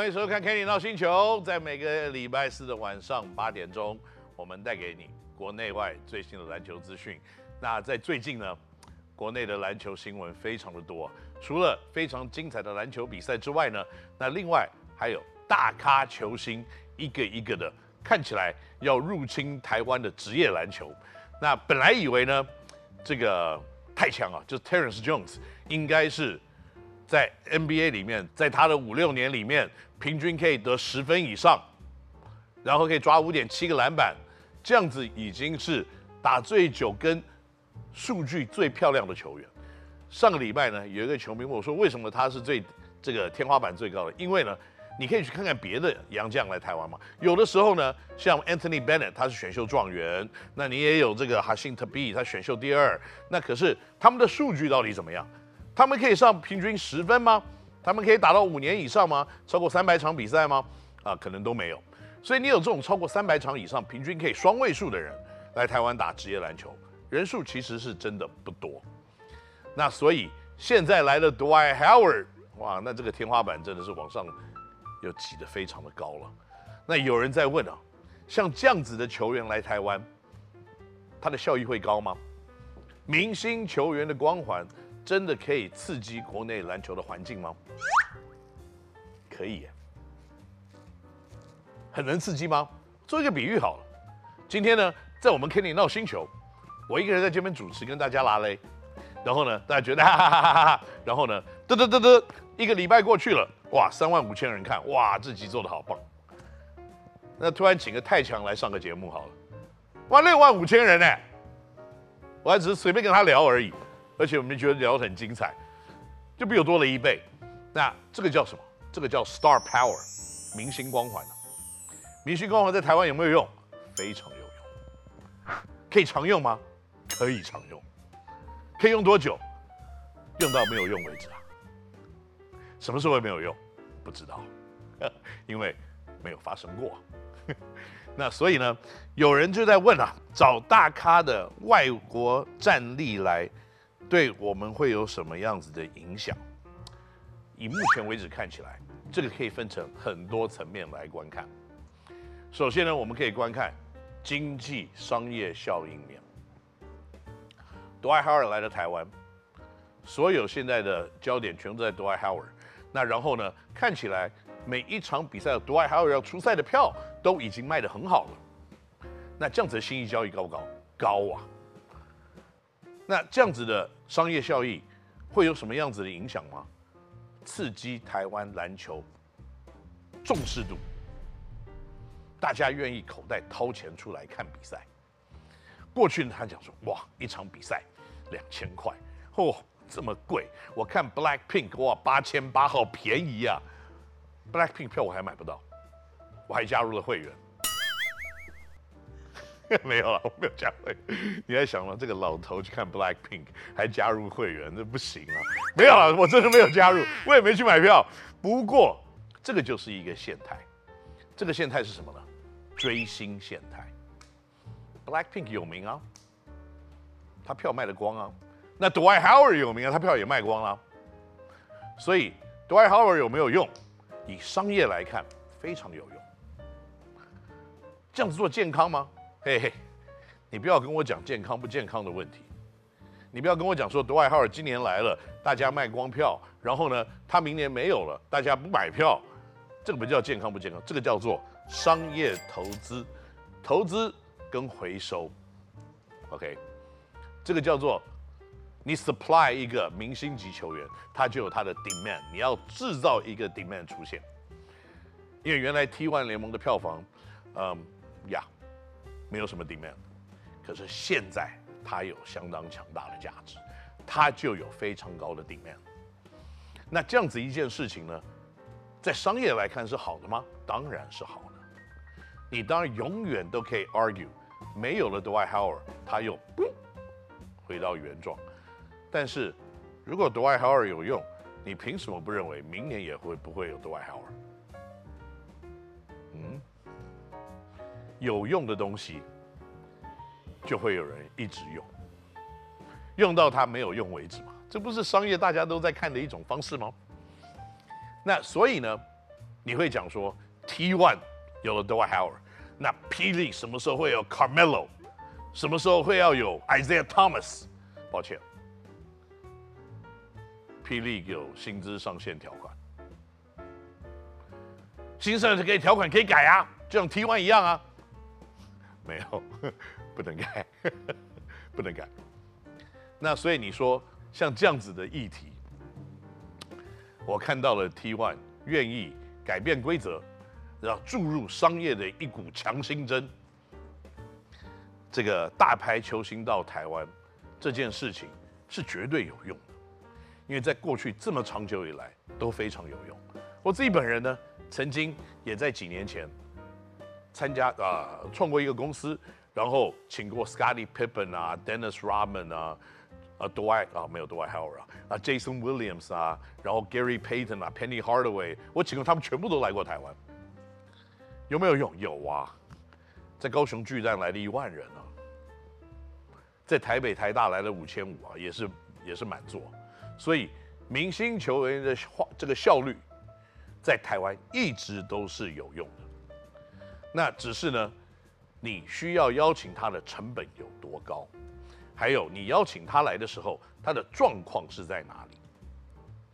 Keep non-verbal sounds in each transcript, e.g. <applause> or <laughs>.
欢迎收看《Kenny 闹星球》。在每个礼拜四的晚上八点钟，我们带给你国内外最新的篮球资讯。那在最近呢，国内的篮球新闻非常的多，除了非常精彩的篮球比赛之外呢，那另外还有大咖球星一个一个的看起来要入侵台湾的职业篮球。那本来以为呢，这个太强啊，就是 Terrence Jones 应该是。在 NBA 里面，在他的五六年里面，平均可以得十分以上，然后可以抓五点七个篮板，这样子已经是打最久跟数据最漂亮的球员。上个礼拜呢，有一个球迷问我说，为什么他是最这个天花板最高的？因为呢，你可以去看看别的洋将来台湾嘛。有的时候呢，像 Anthony Bennett 他是选秀状元，那你也有这个 Hasheem Thabeet 他选秀第二，那可是他们的数据到底怎么样？他们可以上平均十分吗？他们可以打到五年以上吗？超过三百场比赛吗？啊，可能都没有。所以你有这种超过三百场以上，平均可以双位数的人来台湾打职业篮球，人数其实是真的不多。那所以现在来了 Dwight Howard，哇，那这个天花板真的是往上又挤得非常的高了。那有人在问啊，像这样子的球员来台湾，他的效益会高吗？明星球员的光环。真的可以刺激国内篮球的环境吗？可以，很能刺激吗？做一个比喻好了，今天呢，在我们 Kenny 闹星球，我一个人在这边主持，跟大家拉嘞，然后呢，大家觉得 <laughs> 哈哈哈哈哈，然后呢，嘚嘚嘚嘚，一个礼拜过去了，哇，三万五千人看，哇，这集做的好棒。那突然请个太强来上个节目好了，哇，六万五千人呢，我还只是随便跟他聊而已。而且我们觉得聊得很精彩，就比我多了一倍。那这个叫什么？这个叫 Star Power，明星光环啊。明星光环在台湾有没有用？非常有用。可以常用吗？可以常用。可以用多久？用到没有用为止啊。什么时候会没有用？不知道，<laughs> 因为没有发生过。<laughs> 那所以呢，有人就在问啊，找大咖的外国战力来。对我们会有什么样子的影响？以目前为止看起来，这个可以分成很多层面来观看。首先呢，我们可以观看经济商业效应面。dwyane 来了台湾，所有现在的焦点全都在 dwyane。那然后呢，看起来每一场比赛 Dwight Howard 要出赛的票都已经卖得很好了。那这样子的新义交易高不高？高啊！那这样子的商业效益会有什么样子的影响吗？刺激台湾篮球重视度，大家愿意口袋掏钱出来看比赛。过去呢，他讲说，哇，一场比赛两千块，哦，这么贵。我看 Black Pink，哇，八千八，好便宜、啊。Black Pink 票我还买不到，我还加入了会员。<laughs> 没有了，我没有加会。<laughs> 你在想吗？这个老头去看 Black Pink 还加入会员，这不行啊！没有了，我真的没有加入，我也没去买票。不过，这个就是一个现态。这个现态是什么呢？追星现态。Black Pink 有名啊，他票卖得光啊。那 Dwight Howard 有名啊，他票也卖光了。所以 Dwight Howard 有没有用？以商业来看，非常有用。这样子做健康吗？嘿嘿，你不要跟我讲健康不健康的问题，你不要跟我讲说 Dwight Howard 今年来了，大家卖光票，然后呢，他明年没有了，大家不买票，这个不叫健康不健康，这个叫做商业投资，投资跟回收，OK，这个叫做你 supply 一个明星级球员，他就有他的 demand，你要制造一个 demand 出现，因为原来 T1 联盟的票房，嗯呀。没有什么 demand，可是现在它有相当强大的价值，它就有非常高的 demand。那这样子一件事情呢，在商业来看是好的吗？当然是好的。你当然永远都可以 argue，没有了 Dwight Howard，他又回到原状。但是如果 Dwight Howard 有用，你凭什么不认为明年也会不会有 Dwight Howard？有用的东西，就会有人一直用，用到它没有用为止嘛。这不是商业大家都在看的一种方式吗？那所以呢，你会讲说 T1 有了 d w i h t Howard，那霹雳什么时候会有 Carmelo？什么时候会要有 Isaiah Thomas？抱歉，霹雳有薪资上限条款，薪资是可以条款可以改啊，就像 T1 一样啊，没有，<laughs> 不能改，<laughs> 不能改。那所以你说像这样子的议题，我看到了 T One 愿意改变规则，然后注入商业的一股强心针。这个大牌球星到台湾这件事情是绝对有用的，因为在过去这么长久以来都非常有用。我自己本人呢，曾经也在几年前参加啊、创过一个公司，然后请过 Scottie Pippen 啊、Dennis Rodman 啊、啊 Dwight 啊没有 Dwight Howard 啊、啊 Jason Williams 啊，然后 Gary Payton 啊、Penny Hardaway，我请过他们全部都来过台湾，有没有用？有啊，在高雄巨蛋来了一万人啊。在台北台大来了五千五啊，也是也是满座，所以明星球员的话，这个效率在台湾一直都是有用的。那只是呢，你需要邀请他的成本有多高，还有你邀请他来的时候，他的状况是在哪里？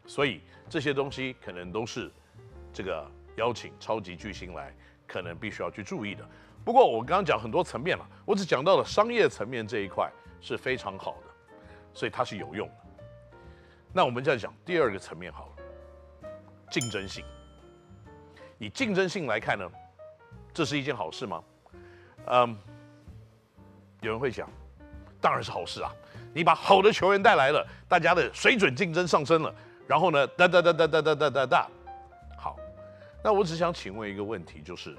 所以这些东西可能都是这个邀请超级巨星来，可能必须要去注意的。不过我刚刚讲很多层面了，我只讲到了商业层面这一块。是非常好的，所以它是有用的。那我们再讲第二个层面好了，竞争性。以竞争性来看呢，这是一件好事吗？嗯，有人会想，当然是好事啊！你把好的球员带来了，大家的水准竞争上升了，然后呢，哒哒哒哒哒哒哒哒哒，好。那我只想请问一个问题，就是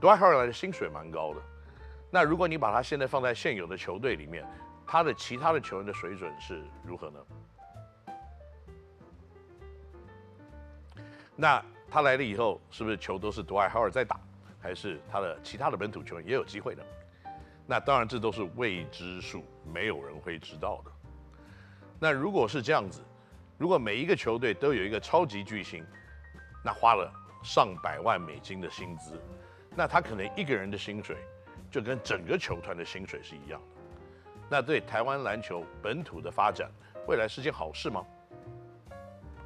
d w i g h t h a r 的薪水蛮高的。那如果你把他现在放在现有的球队里面，他的其他的球员的水准是如何呢？那他来了以后，是不是球都是 Dwight Howard 在打，还是他的其他的本土球员也有机会呢？那当然，这都是未知数，没有人会知道的。那如果是这样子，如果每一个球队都有一个超级巨星，那花了上百万美金的薪资，那他可能一个人的薪水。就跟整个球团的薪水是一样的，那对台湾篮球本土的发展，未来是件好事吗？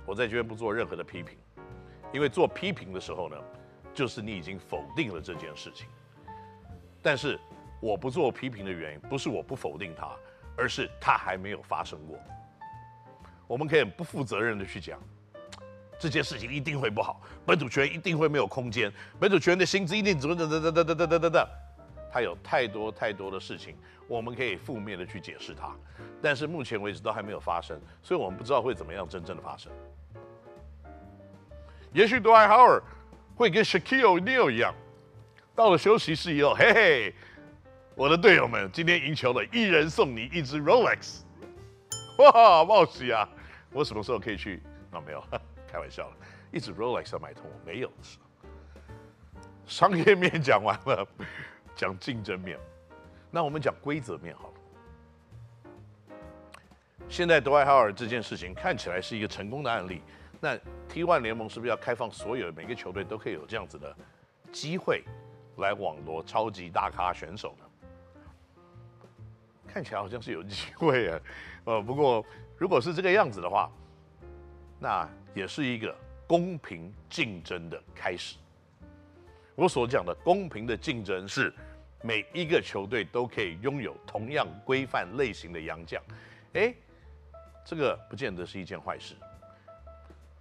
我在这边不做任何的批评，因为做批评的时候呢，就是你已经否定了这件事情。但是我不做批评的原因，不是我不否定它，而是它还没有发生过。我们可以不负责任的去讲，这件事情一定会不好，本土权一定会没有空间，本土权的薪资一定怎么怎么怎么怎么怎么怎么。它有太多太多的事情，我们可以负面的去解释它，但是目前为止都还没有发生，所以我们不知道会怎么样真正的发生。也许 Dwight Howard 会跟 Shaquille O'Neal 一样，到了休息室以后，嘿嘿，我的队友们今天赢球了，一人送你一只 Rolex，哇，冒喜啊！我什么时候可以去？啊，没有，<laughs> 开玩笑了，一只 Rolex 要买通我没有。商业面讲完了。讲竞争面，那我们讲规则面好了。现在 Dwight Howard 这件事情看起来是一个成功的案例，那 T1 联盟是不是要开放所有每个球队都可以有这样子的机会来网罗超级大咖选手呢？看起来好像是有机会啊，<laughs> 呃，不过如果是这个样子的话，那也是一个公平竞争的开始。我所讲的公平的竞争是。每一个球队都可以拥有同样规范类型的洋将，哎，这个不见得是一件坏事。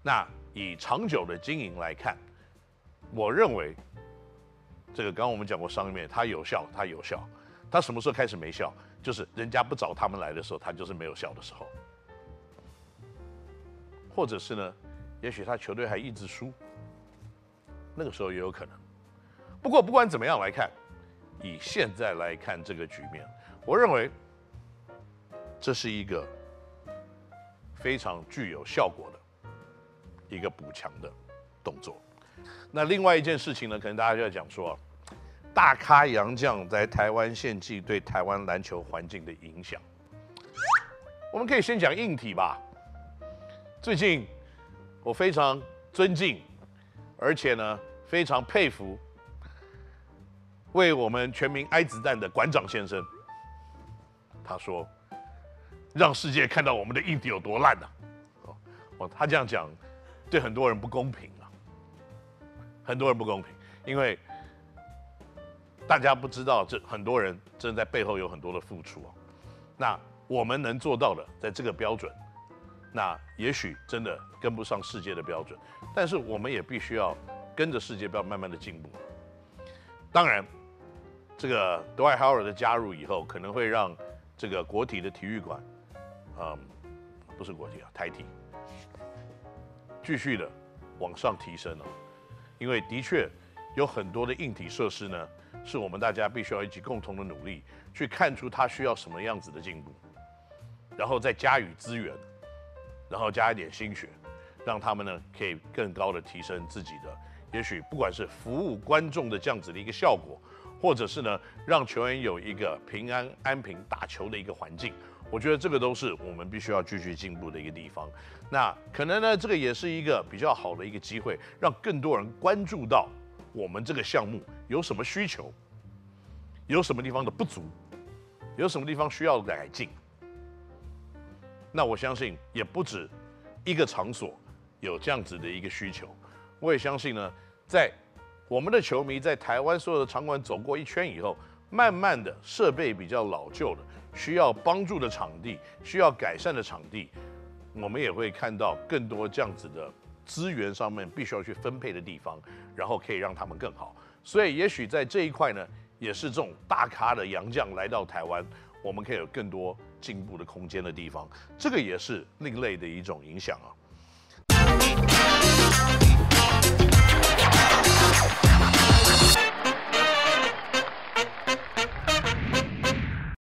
那以长久的经营来看，我认为这个刚刚我们讲过商业面，它有效，它有效。它什么时候开始没效？就是人家不找他们来的时候，它就是没有效的时候。或者是呢，也许他球队还一直输，那个时候也有可能。不过不管怎么样来看。以现在来看这个局面，我认为这是一个非常具有效果的一个补强的动作。那另外一件事情呢，可能大家就要讲说，大咖杨将在台湾献祭对台湾篮球环境的影响。我们可以先讲硬体吧。最近我非常尊敬而且呢，非常佩服为我们全民挨子弹的馆长先生。他说：“让世界看到我们的硬体有多烂呐！”哦，他这样讲，对很多人不公平啊，很多人不公平，因为大家不知道，这很多人真的在背后有很多的付出啊。那我们能做到的，在这个标准，那也许真的跟不上世界的标准，但是我们也必须要跟着世界标慢慢的进步。当然，这个 Dwight Howard 的加入以后，可能会让这个国体的体育馆，嗯，不是国体啊，台体，继续的往上提升了，因为的确有很多的硬体设施呢，是我们大家必须要一起共同的努力，去看出它需要什么样子的进步，然后再加予资源，然后加一点心血，让他们呢可以更高的提升自己的，也许不管是服务观众的这样子的一个效果。或者是呢，让球员有一个平安安平打球的一个环境，我觉得这个都是我们必须要继续进步的一个地方。那可能呢，这个也是一个比较好的一个机会，让更多人关注到我们这个项目有什么需求，有什么地方的不足，有什么地方需要改进。那我相信也不止一个场所有这样子的一个需求，我也相信呢，在。我们的球迷在台湾所有的场馆走过一圈以后，慢慢的设备比较老旧了，需要帮助的场地，需要改善的场地，我们也会看到更多这样子的资源上面必须要去分配的地方，然后可以让他们更好。所以也许在这一块呢，也是这种大咖的洋将来到台湾，我们可以有更多进步的空间的地方。这个也是另类的一种影响啊。